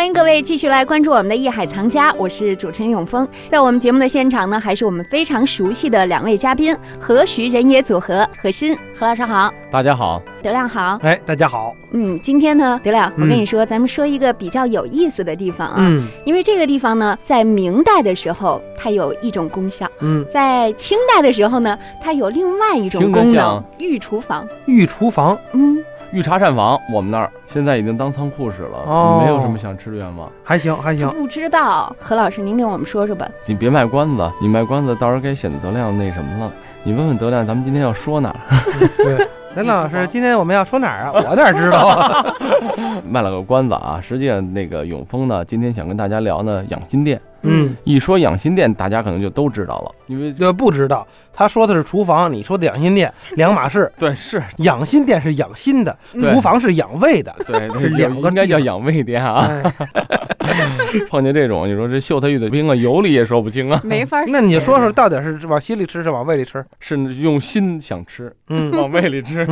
欢迎各位继续来关注我们的《艺海藏家》，我是主持人永峰。在我们节目的现场呢，还是我们非常熟悉的两位嘉宾何徐人也组合何欣。何老师好，大家好，德亮好。哎，大家好。嗯，今天呢，德亮，我跟嗯你说，咱们说一个比较有意思的地方啊，嗯。因为这个地方呢，在明代的时候它有一种功效，嗯，在清代的时候呢，它有另外一种功能，御厨房。御厨房。嗯，御茶膳房我们那儿现在已经当仓库使了，哦没有什么想吃的愿望。还行还行。不知道何老师，您给我们说说吧。你别卖关子，你卖关子到时候该显得德亮那什么了。你问问德亮，咱们今天要说哪儿？对，任老师，今天我们要说哪儿啊？我哪知道啊？卖了个关子啊。实际上，那个永丰呢，今天想跟大家聊呢养心殿。嗯，一说养心殿，大家可能就都知道了，因为这不知道。他说的是厨房，你说的养心殿两码事。对是，养心殿是养心的，厨房是养胃的。对 是两个应该叫养胃殿啊。哎，碰见这种，你说这秀才遇的兵啊，有理也说不清啊。没法。那你说说，到底是往心里吃，是往胃里吃？是用心想吃，嗯往胃里吃。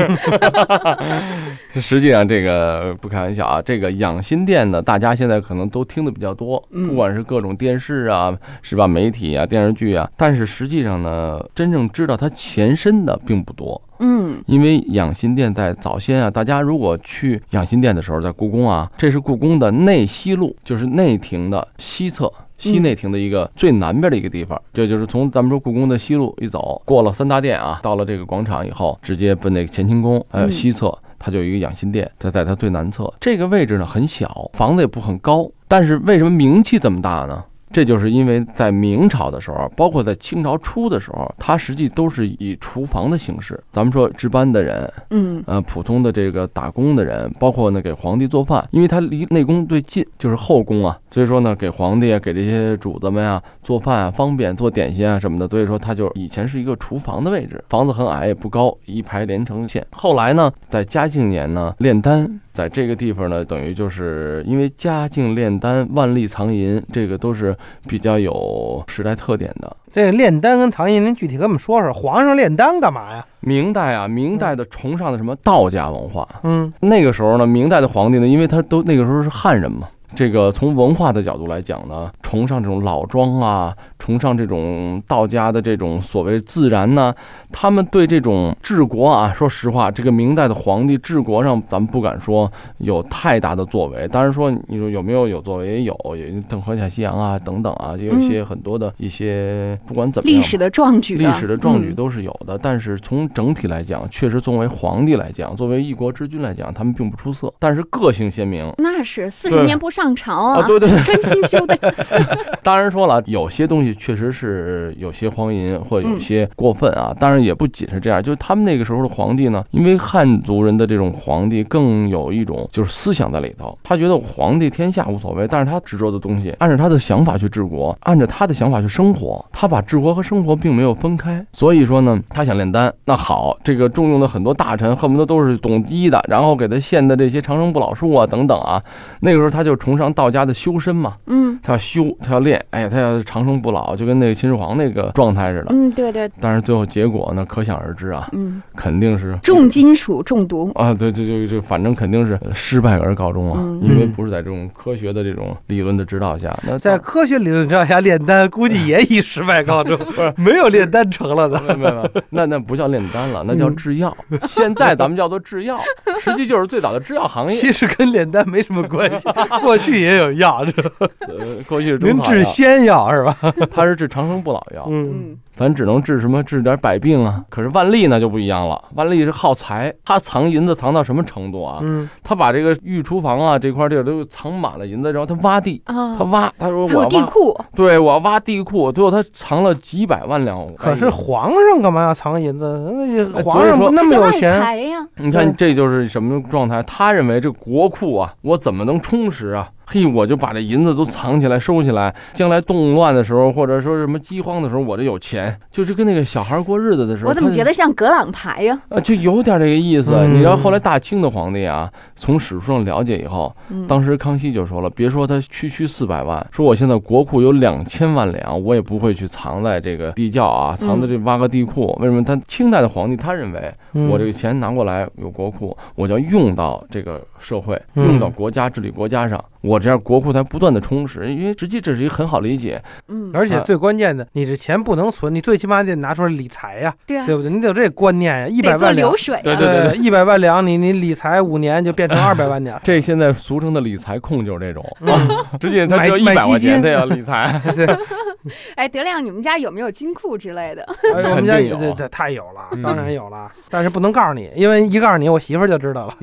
实际上，这个不开玩笑啊，这个养心殿呢，大家现在可能都听的比较多，嗯不管是各种电视啊，是吧，媒体啊，电视剧啊，但是实际上呢，真正知道它前身的并不多。嗯因为养心殿在早先啊，大家如果去养心殿的时候，在故宫啊，这是故宫的内西路，就是内廷的西侧。西内廷的一个最南边的一个地方，这就是从咱们说故宫的西路一走，过了三大殿啊，到了这个广场以后，直接奔那个乾清宫，还有嗯西侧，它就有一个养心殿，在在它最南侧。这个位置呢很小，房子也不很高，但是为什么名气这么大呢？这就是因为在明朝的时候，包括在清朝初的时候，它实际都是以厨房的形式。咱们说值班的人，嗯呃，普通的这个打工的人，包括呢给皇帝做饭，因为他离内宫最近，就是后宫啊，所以说呢给皇帝啊，给这些主子们啊做饭啊方便，做点心啊什么的，所以说他就以前是一个厨房的位置，房子很矮也不高，一排连成线。后来呢，在嘉靖年呢炼丹。在这个地方呢，等于就是因为嘉靖炼丹、万历藏银，这个都是比较有时代特点的。这个炼丹跟藏银，您具体跟我们说说，皇上炼丹干嘛呀？明代啊，明代的崇尚的什么道家文化，嗯那个时候呢，明代的皇帝呢，因为他都那个时候是汉人嘛，这个从文化的角度来讲呢，崇尚这种老庄啊，崇尚这种道家的这种所谓自然呢，他们对这种治国啊，说实话，这个明代的皇帝治国上，咱们不敢说有太大的作为。当然说，你说有没有有作为也有，也郑和下西洋啊等等啊，也有一些很多的一些，不管怎么样，历史的壮举啊，历史的壮举嗯都是有的，但是从整体来讲，确实作为皇帝来讲，作为一国之君来讲，他们并不出色，但是个性鲜明。那是四十年不上朝啊，对对对，真心修的。当然说了，有些东西确实是有些荒淫或有嗯些过分啊。当然也不仅是这样，就是他们那个时候的皇帝呢，因为汉族人的这种皇帝更有一种就是思想在里头，他觉得皇帝天下无所谓，但是他执着的东西，按照他的想法去治国，按照他的想法去生活，他把治国和生活并没有分开。所以说呢，他想炼丹，那好，这个重用的很多大臣，恨不得都是懂医的，然后给他献的这些长生不老术啊等等啊。那个时候他就崇尚道家的修身嘛，嗯他要修，他要练，哎呀，他要长生不老，就跟那个秦始皇那个状态似的。嗯，对对，但是最后结果呢，可想而知啊，嗯，肯定是重金属中毒。啊，对，对就就反正肯定是失败而告终啊，嗯因为不是在这种科学的这种理论的指导下，那在科学理论指导下炼丹，估计也以失败告终，是没有炼丹成了的。没有没有，那那不叫炼丹了，那叫嗯制药。现在咱们叫做制药，实际就是最早的制药行业。其实跟炼丹没什么关系，过去也有药，这呃，过去是中您治草药，仙药是吧？它是治长生不老药。嗯，嗯咱只能治什么治点百病啊。可是万历呢就不一样了，万历是好财，他藏银子藏到什么程度啊？嗯，他把这个御厨房啊这块地儿都藏满了银子，然后他挖地，啊，他挖，他说我要挖，地库，对我要挖地库，最后他藏了几百万两。可是哎皇上干嘛要藏银子？皇上不那么有钱，呀。你看这就是什么状态？他认为这国库啊，我怎么能充实啊？嘿，我就把这银子都藏起来、收起来，将来动乱的时候，或者说什么饥荒的时候，我这有钱，就是跟那个小孩过日子的时候，我怎么觉得像葛朗台呀？啊，就有点这个意思。嗯你知道后来大清的皇帝啊，从史书上了解以后，嗯，当时康熙就说了，别说他区区四百万，说我现在国库有两千万两，我也不会去藏在这个地窖啊，藏在这挖个地库。为什么？他清代的皇帝他认为，嗯我这个钱拿过来有国库，我就要用到这个社会，嗯用到国家治理国家上，我这样国库才不断的充实。因为实际这是一个很好理解，嗯，而且啊最关键的，你这钱不能存，你最起码得拿出来理财呀，对啊，对不对？你得有这观念呀，一百万两流，水啊。对对对一百万两，你你理财五年就变成二百万两。这现在俗称的理财控就是这种，嗯，实际他只有一百块钱，他也要 理财。对，哎，德亮，你们家有没有金库之类的？哎我们家有也对对太有了嗯，当然有了，但是不能告诉你，因为一告诉你，我媳妇就知道了。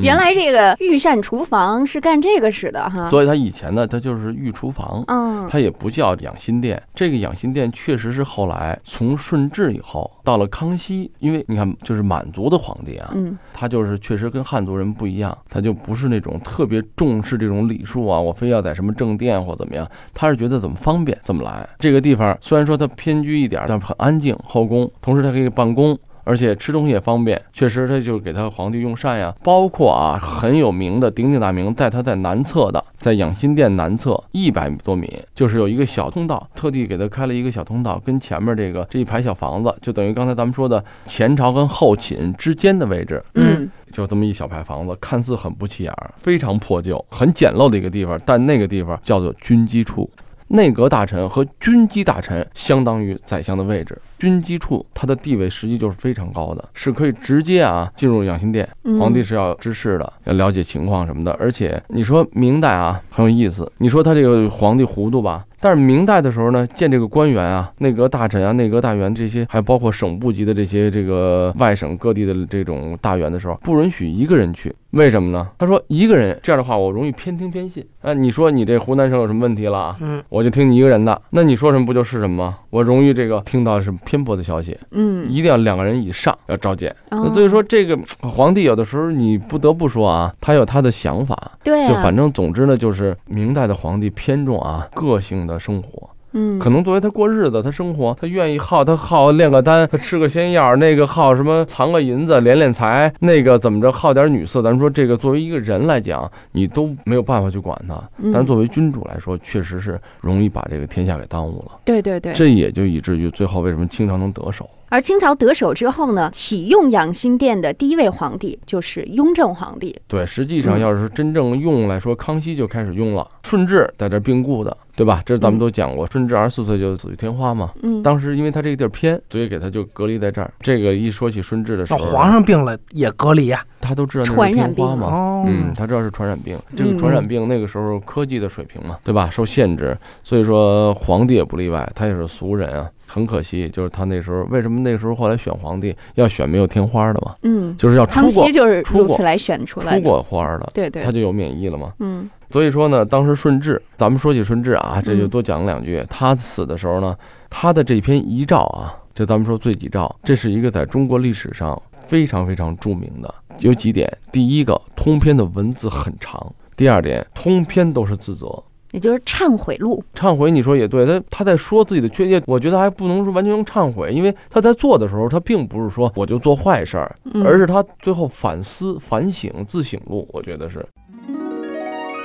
原来这个御膳厨房是干这个使的哈。所以它以前呢，它就是御厨房，嗯，它也不叫养心殿。这个养心殿确实是后来从顺治以后到了康熙，因为你看，就是满族的皇帝啊，嗯他就是确实跟汉族人不一样，他就不是那种特别重视这种礼数啊，我非要在什么正殿或怎么样，他是觉得怎么方便怎么来。这个地方虽然说它偏居一点，但很安静，后宫，同时它可以办公。而且吃东西也方便，确实他就给他皇帝用膳呀。包括啊很有名的鼎鼎大名，在他在南侧的，在养心殿南侧一百多米，就是有一个小通道，特地给他开了一个小通道，跟前面这个这一排小房子，就等于刚才咱们说的前朝跟后寝之间的位置，嗯就这么一小排房子，看似很不起眼儿，非常破旧、很简陋的一个地方，但那个地方叫做军机处。内阁大臣和军机大臣相当于宰相的位置，军机处他的地位实际就是非常高的，是可以直接啊进入养心殿，嗯，皇帝是要知事的，要了解情况什么的。而且你说明代啊很有意思，你说他这个皇帝糊涂吧，但是明代的时候呢，见这个官员啊、内阁大臣啊、内阁大员这些，还包括省部级的这些这个外省各地的这种大员的时候，不允许一个人去。为什么呢？他说一个人这样的话，我容易偏听偏信。啊，你说你这湖南省有什么问题了啊？嗯，我就听你一个人的，那你说什么不就是什么吗？我容易这个听到是偏颇的消息，嗯，一定要两个人以上要召见。哦那所以说，这个皇帝有的时候你不得不说啊，他有他的想法。对啊，就反正总之呢，就是明代的皇帝偏重啊个性的生活，嗯，可能作为他过日子，他生活，他愿意耗，他耗炼个丹，他吃个仙药，那个耗什么藏个银子敛敛财，那个怎么着耗点女色。咱说这个作为一个人来讲，你都没有办法去管他，嗯但是作为君主来说，确实是容易把这个天下给耽误了。对对对。这也就以至于最后为什么清朝能得手。而清朝得手之后呢，启用养心殿的第一位皇帝就是雍正皇帝。对，实际上嗯要是真正用来说，康熙就开始用了，顺治在这儿病故的，对吧？这咱们都讲过，顺治二十四岁就死于天花嘛。嗯，当时因为他这个地儿偏，所以给他就隔离在这儿。这个一说起顺治的时那候，皇上病了也隔离呀。他都知道那传是染病天花嘛。哦，嗯，他知道是传染病，这个嗯传染病那个时候科技的水平嘛，对吧？受限制，所以说皇帝也不例外，他也是俗人啊。很可惜，就是他那时候为什么那时候后来选皇帝要选没有天花的嘛，嗯，就是要出康过熙就是如此来选出来出。过花的，对对他，就有免疫了嘛。嗯所以说呢，当时顺治，咱们说起顺治啊，这就嗯多讲两句。他死的时候呢，他的这篇遗诏啊，就咱们说罪己诏，这是一个在中国历史上非常非常著名的，有几点。第一个，通篇的文字很长；第二点，通篇都是自责。也就是忏悔录。忏悔，你说也对，他他在说自己的缺陷，我觉得还不能说完全用忏悔，因为他在做的时候，他并不是说我就做坏事儿，嗯、而是他最后反思、反省、自省录，我觉得是。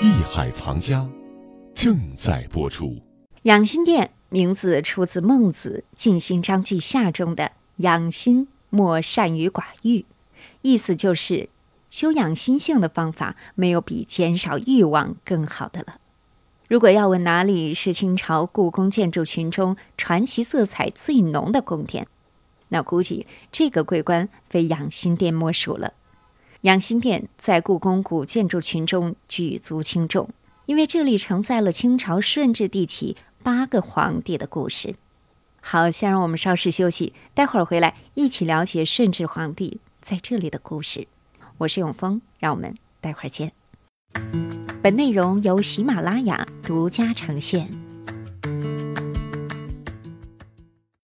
艺海藏家正在播出。养心殿名字出自孟子《尽心章句下》中的“养心莫善于寡欲”，意思就是修养心性的方法没有比减少欲望更好的了。如果要问哪里是清朝故宫建筑群中传奇色彩最浓的宫殿，那估计这个桂冠非养心殿莫属了。养心殿在故宫古建筑群中举足轻重，因为这里承载了清朝顺治帝起八个皇帝的故事。好，先让我们稍事休息，待会儿回来一起了解顺治皇帝在这里的故事。我是永峰，让我们待会儿见。本内容由喜马拉雅独家呈现。